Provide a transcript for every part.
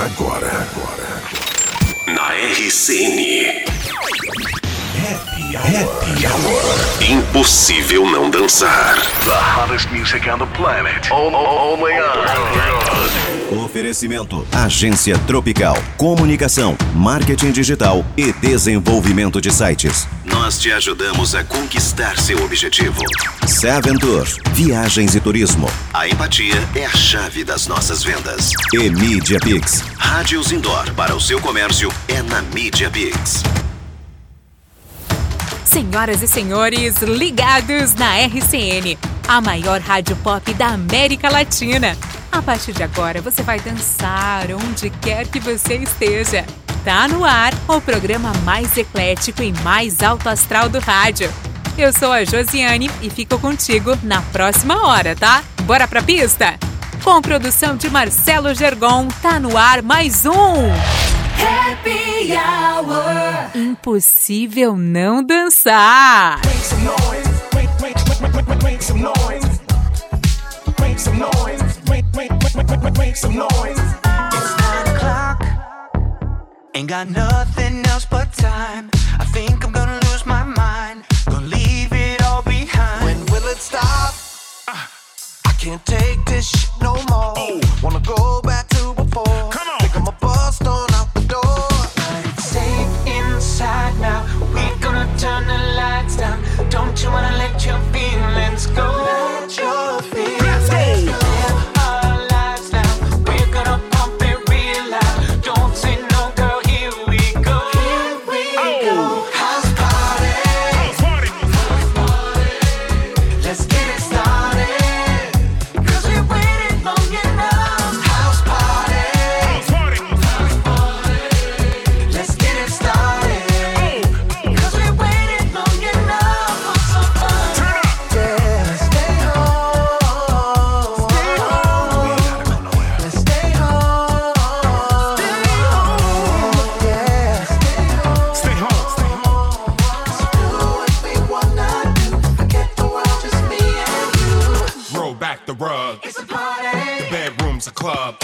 Agora, agora. Na RCN. Happy Hour. Happy Hour. Impossível não dançar. The hottest music on the planet. Only on. Oferecimento: Agência Tropical. Comunicação, marketing digital e desenvolvimento de sites. Nós te ajudamos a conquistar seu objetivo. Seven Tour. Viagens e turismo. A empatia é a chave das nossas vendas. E Media Pix. Rádios Indoor para o seu comércio é na Media Pix. Senhoras e senhores, ligados na RCN, a maior rádio pop da América Latina. A partir de agora você vai dançar onde quer que você esteja. Tá no ar o programa mais eclético e mais alto astral do rádio. Eu sou a Josiane e fico contigo na próxima hora, tá? Bora pra pista? Com produção de Marcelo Gergon, tá no ar mais um. Happy Hour. Impossível não dançar. Make some noise. Make, make, make, make, make, make some noise. Make some noise. Make, some noise. It's nine o'clock. Ain't got nothing else but time. I think I'm gonna lose my mind. Gonna leave it all behind. When will it stop? Uh, I can't take this shit no more. Wanna go back to before. Come on. Think I'ma bust on out the door. But safe inside now. We're gonna turn the lights down. Don't you wanna let your feelings go? Club.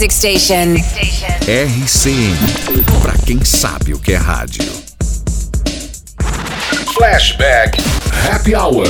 Music Station. RCN. Pra quem sabe o que é rádio. Flashback Happy Hour.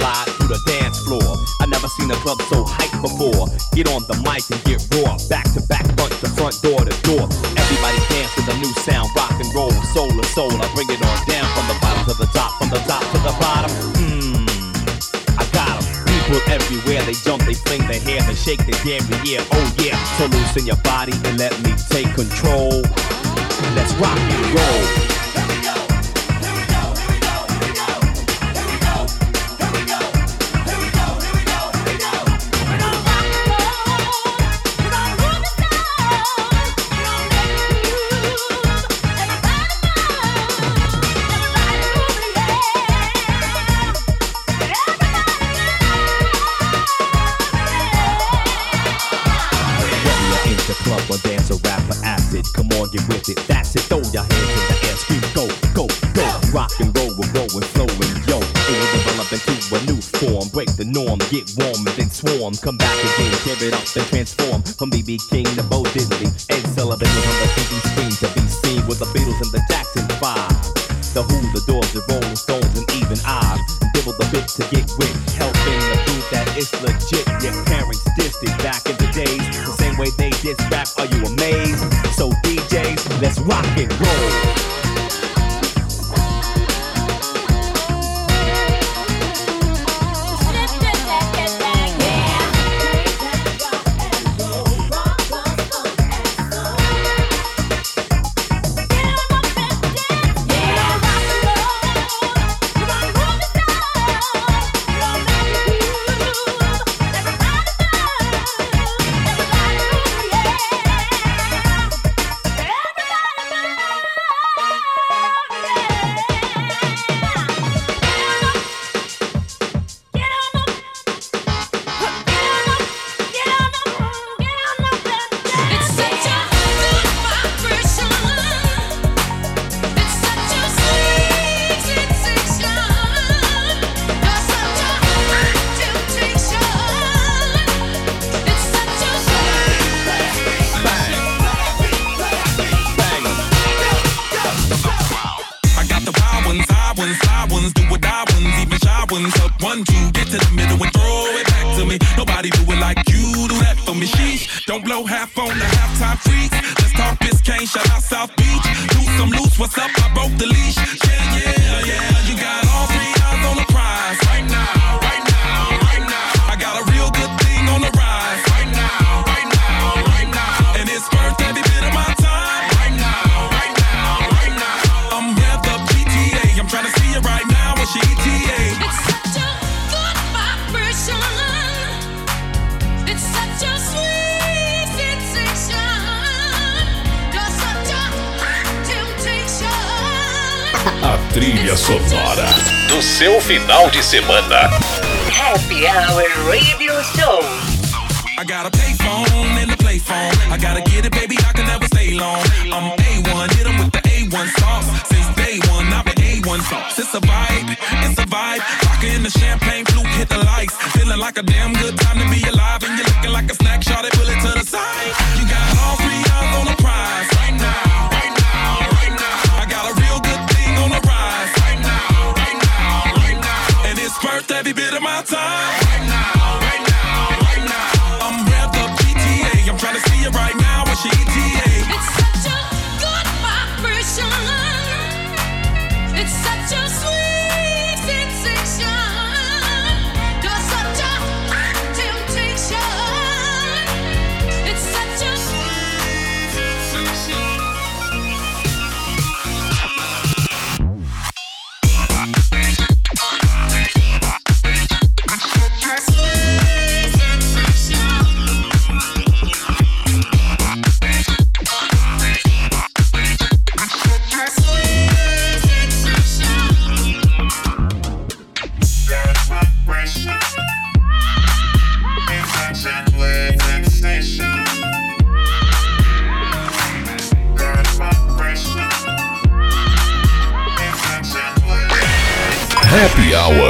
Slide through the dance floor. I never seen a club so hyped before. Get on the mic and get raw, back to back, front to front, door to door. Everybody dance to the new sound, rock and roll, soul to soul. I bring it on down from the bottom to the top, from the top to the bottom. Mmm, I got 'em. People everywhere, they jump, they fling their hair, they shake their damn yeah, oh yeah. So loosen your body and let me take control. Let's rock and roll. Norm, get warm and then swarm. Come back again, tear it up and transform. From BB King to Bo Diddley, Ed Sullivan was on the TV screen to be seen with the Beatles and the Jackson Five. The Who, the Doors, the Rolling Stones, and even I. Dibble the bit to get with, helping the prove that it's legit. Your parents dissed it back in the days, the same way they diss rap. Are you amazed? So DJs, let's rock and roll. Ones. Up one, two, get to the middle and throw it back to me. Nobody do it like you do that for me. Sheesh, don't blow half on the halftime freaks. Let's talk Biscayne, shout out South Beach. Loose, I'm loose, what's up? I broke the leash. Yeah, yeah, yeah. You got all three trilha sonora do seu final de semana. Happy Hour Radio Show. I got a payphone and a play phone. I gotta get it, baby. I can never stay long. I'm A1, hit 'em with the A1 sauce. Since day one, I've been A1 sauce. It's a vibe, it's a vibe. Rockin' the champagne flute, hit the lights. Feeling like a damn good time to be alive. And you're looking like a snack, shot it, pull it to the Hour.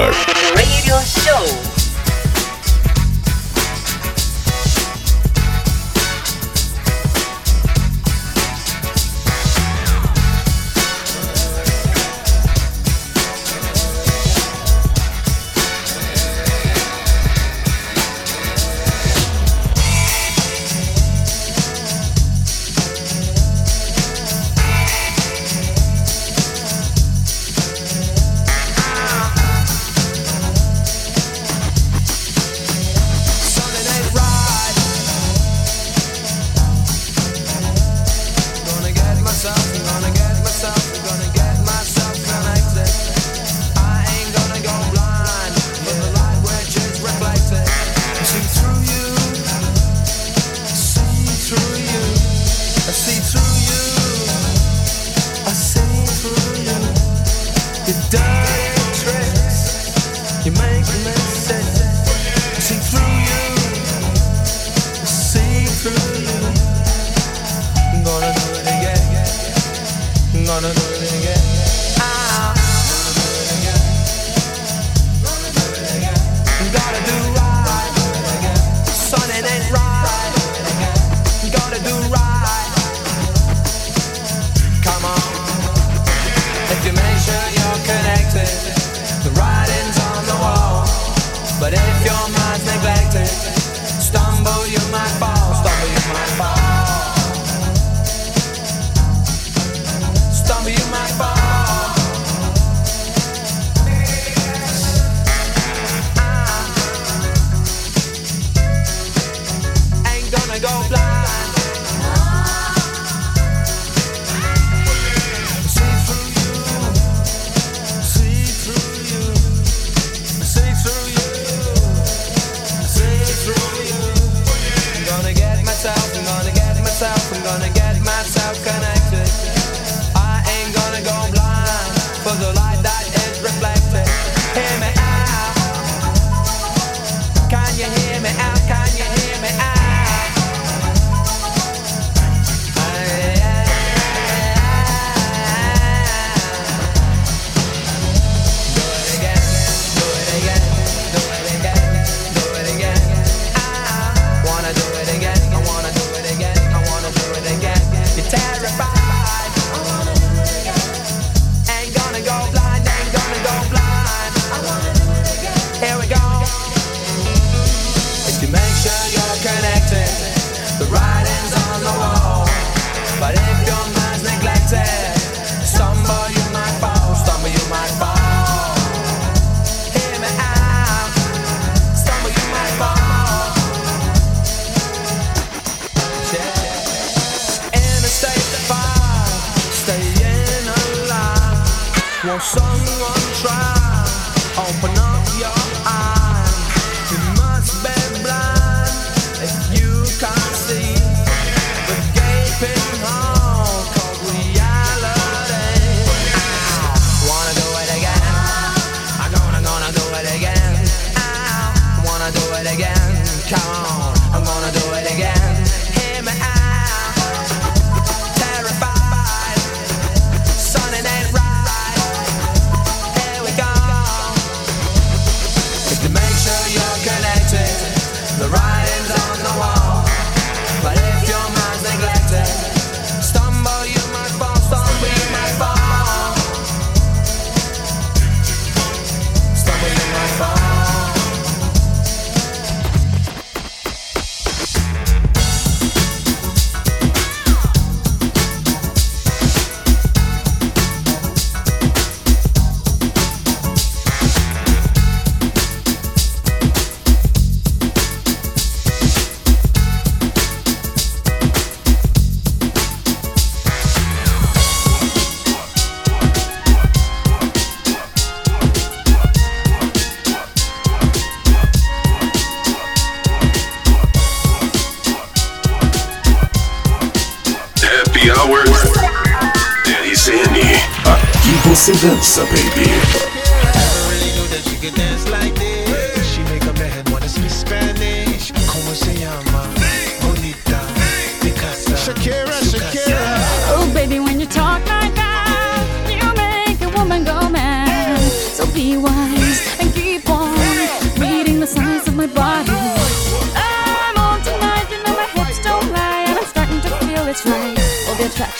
dancer, baby. She wanna speak Spanish. Oh, baby, when you talk like that, you make a woman go mad. So be wise and keep on the of my body. I'm on tonight, my hips don't lie, I'm starting to feel it's right. Attraction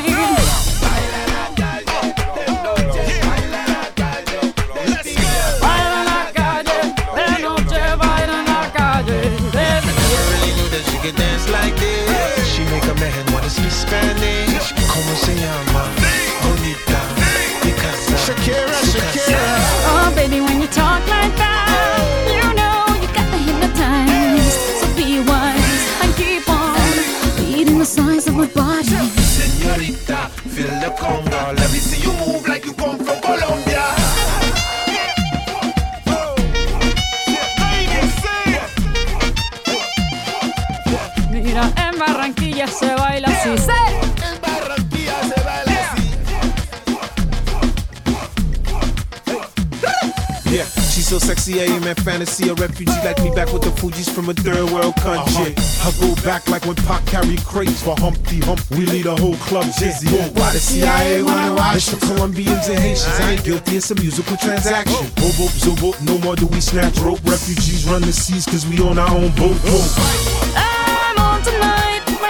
Mira, en Barranquilla se baila así. Yeah, she's so sexy, I am in fantasy. A refugee like me back with the Fuji's from a third world country. Uh-huh. I go back like when Pac carried crates for Humpty Hump. We lead a whole club dizzy. Oh, why the CIA wanna watch? It's for Colombians and Haitians. I ain't guilty, it's a musical transaction. Oh. Bobo, zobo, no more do we snatch rope. Refugees run the seas cause we on our own boat. I'm on tonight,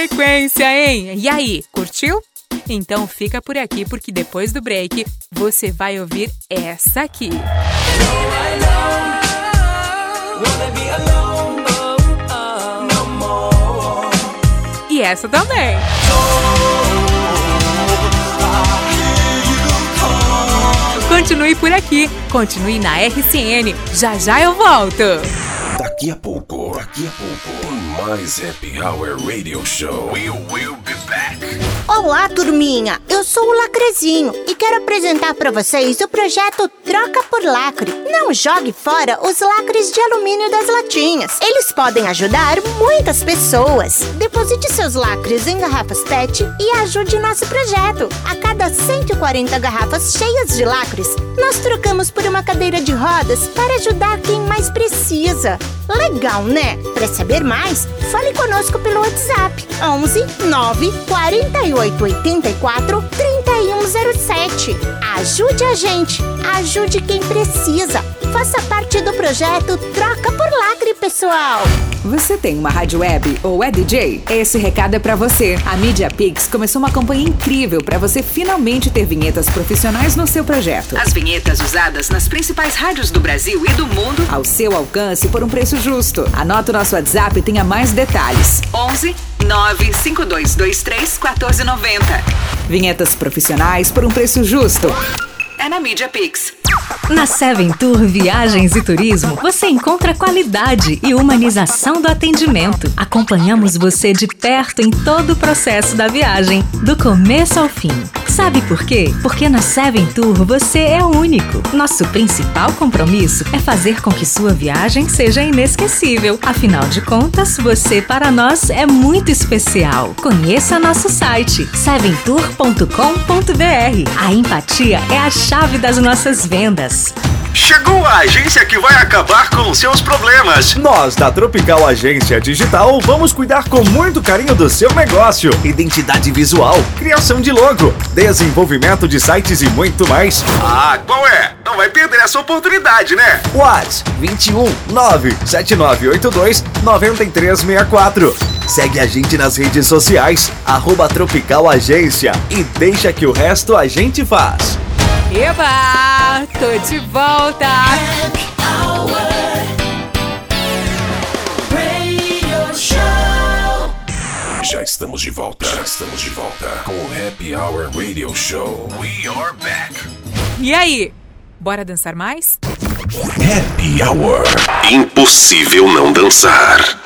sequência, hein? E aí, curtiu? Então fica por aqui porque depois do break você vai ouvir essa aqui. E essa também. Continue por aqui, continue na RCN. Já já eu volto. Daqui a pouco, daqui a pouco, mais Happy Hour Radio Show. We will be back. Olá, turminha! Eu sou o Lacrezinho e quero apresentar para vocês o projeto Troca por Lacre. Não jogue fora os lacres de alumínio das latinhas. Eles podem ajudar muitas pessoas. Deposite seus lacres em garrafas PET e ajude nosso projeto. A cada 140 garrafas cheias de lacres, nós trocamos por uma cadeira de rodas para ajudar quem mais precisa. Legal, né? Para saber mais, fale conosco pelo WhatsApp 11 9 48 84 3107. Ajude a gente, ajude quem precisa. Faça parte do projeto Troca por Lacre, pessoal. Você tem uma rádio web ou é DJ? Esse recado é pra você. A Media Pix começou uma campanha incrível para você finalmente ter vinhetas profissionais no seu projeto. As vinhetas usadas nas principais rádios do Brasil e do mundo ao seu alcance por um preço justo. Anota o nosso WhatsApp e tenha mais detalhes. 11 95223 1490. Vinhetas profissionais por um preço justo. É na Media Pix. Na Seven Tour Viagens e Turismo, você encontra qualidade e humanização do atendimento. Acompanhamos você de perto em todo o processo da viagem, do começo ao fim. Sabe por quê? Porque na Seven Tour você é único. Nosso principal compromisso é fazer com que sua viagem seja inesquecível. Afinal de contas, você para nós é muito especial. Conheça nosso site seventour.com.br. A empatia é a chave das nossas vendas. Chegou a agência que vai acabar com seus problemas. Nós, da Tropical Agência Digital, vamos cuidar com muito carinho do seu negócio. Identidade visual, criação de logo, desenvolvimento de sites e muito mais. Ah, qual é? Não vai perder essa oportunidade, né? Whats 21 97982 9364. Segue a gente nas redes sociais, arroba Tropical Agência e deixa que o resto a gente faz. Eba! Tô de volta! Já estamos de volta. Já estamos de volta com o Happy Hour Radio Show. We are back. E aí, bora dançar mais? Happy Hour. Impossível não dançar.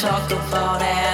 Talk about anything.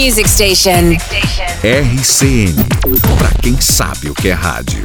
Music Station. RCN, para quem sabe o que é rádio.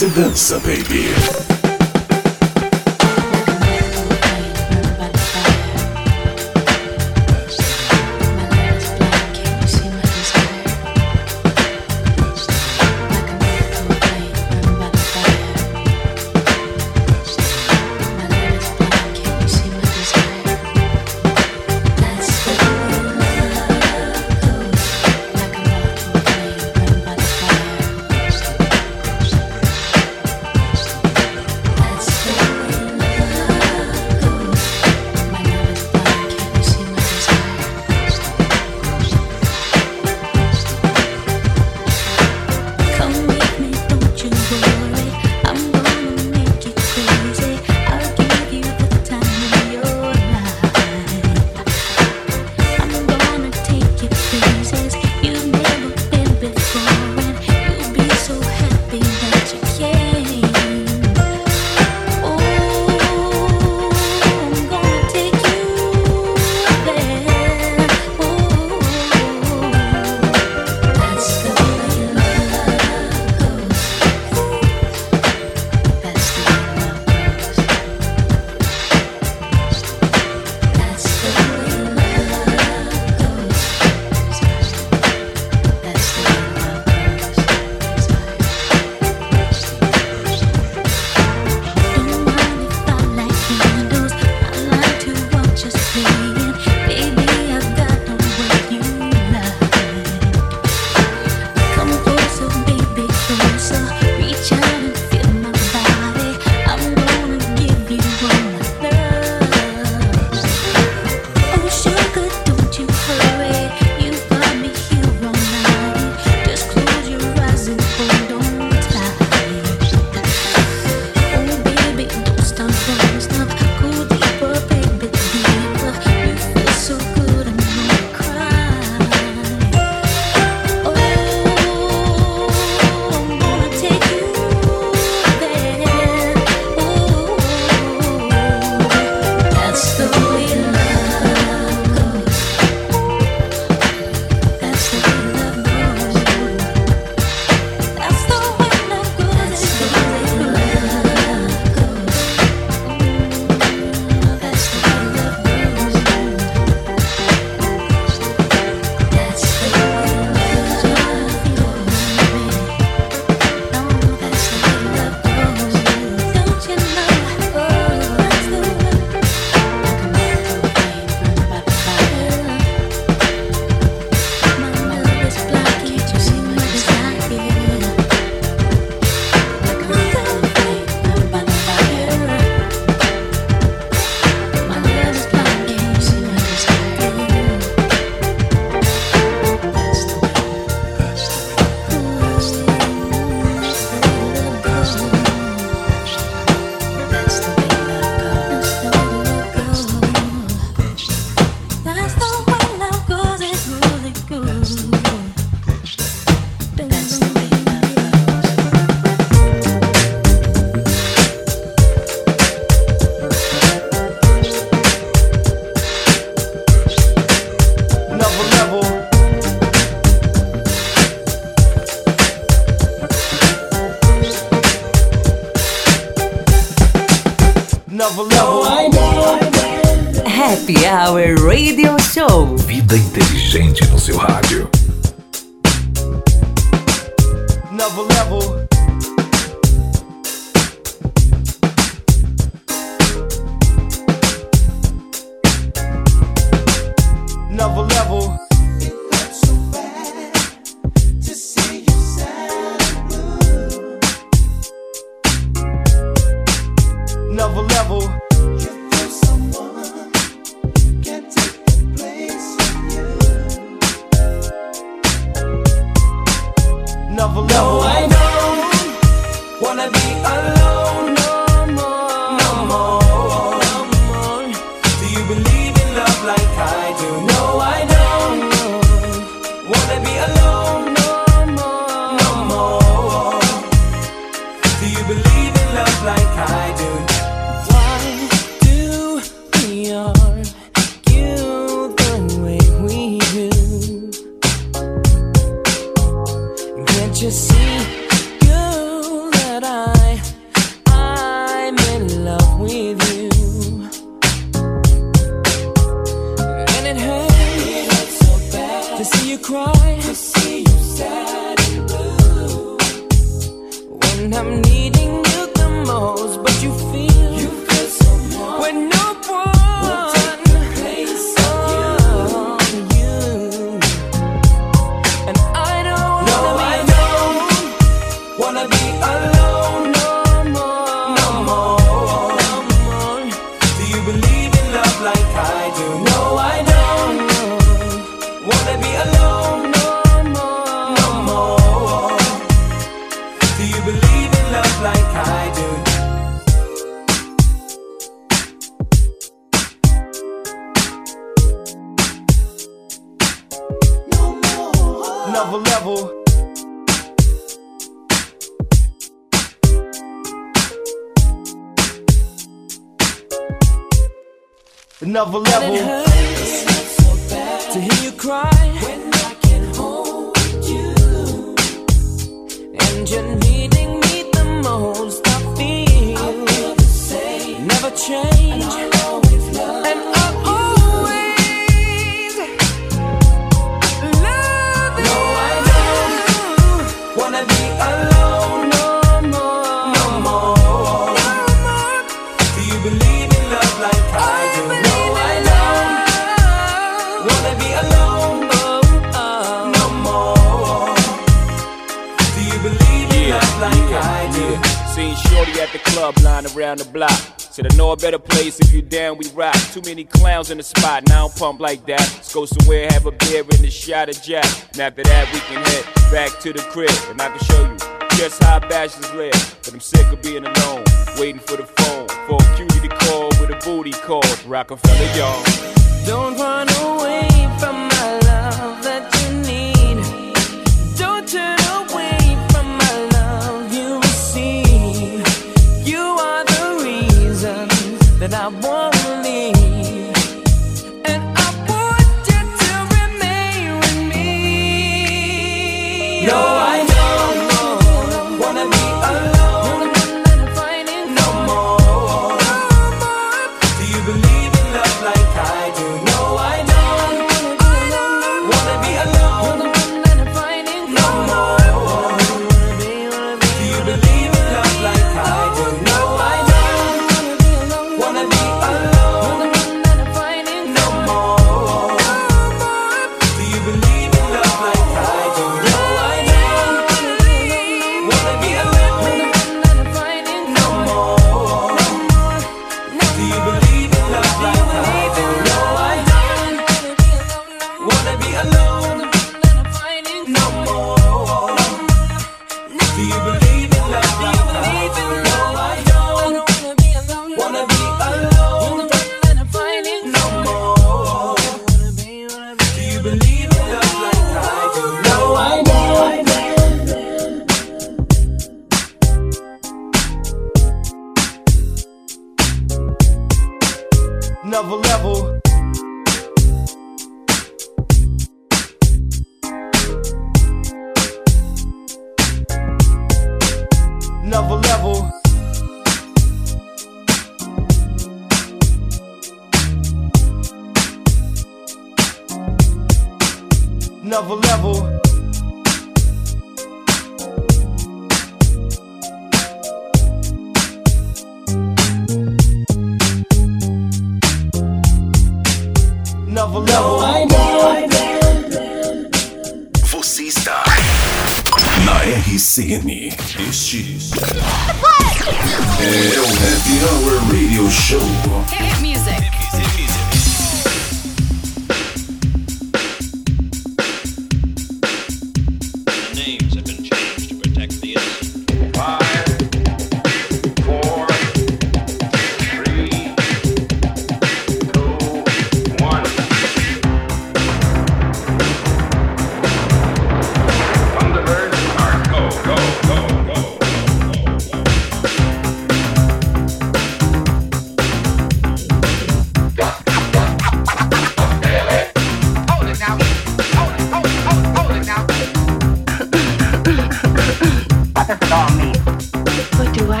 Dança, dança, baby. Inteligente a jet.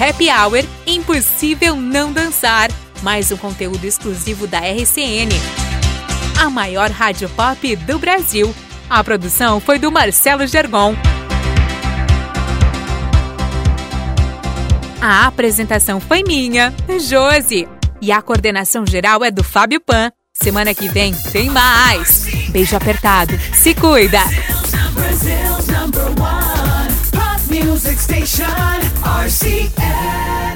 Happy Hour Impossível Não Dançar, mais um conteúdo exclusivo da RCN, a maior rádio pop do Brasil. A produção foi do Marcelo Gergon. A apresentação foi minha, Josi. E a coordenação geral é do Fábio Pan. Semana que vem tem mais. Beijo apertado. Se cuida. Music station, RCN.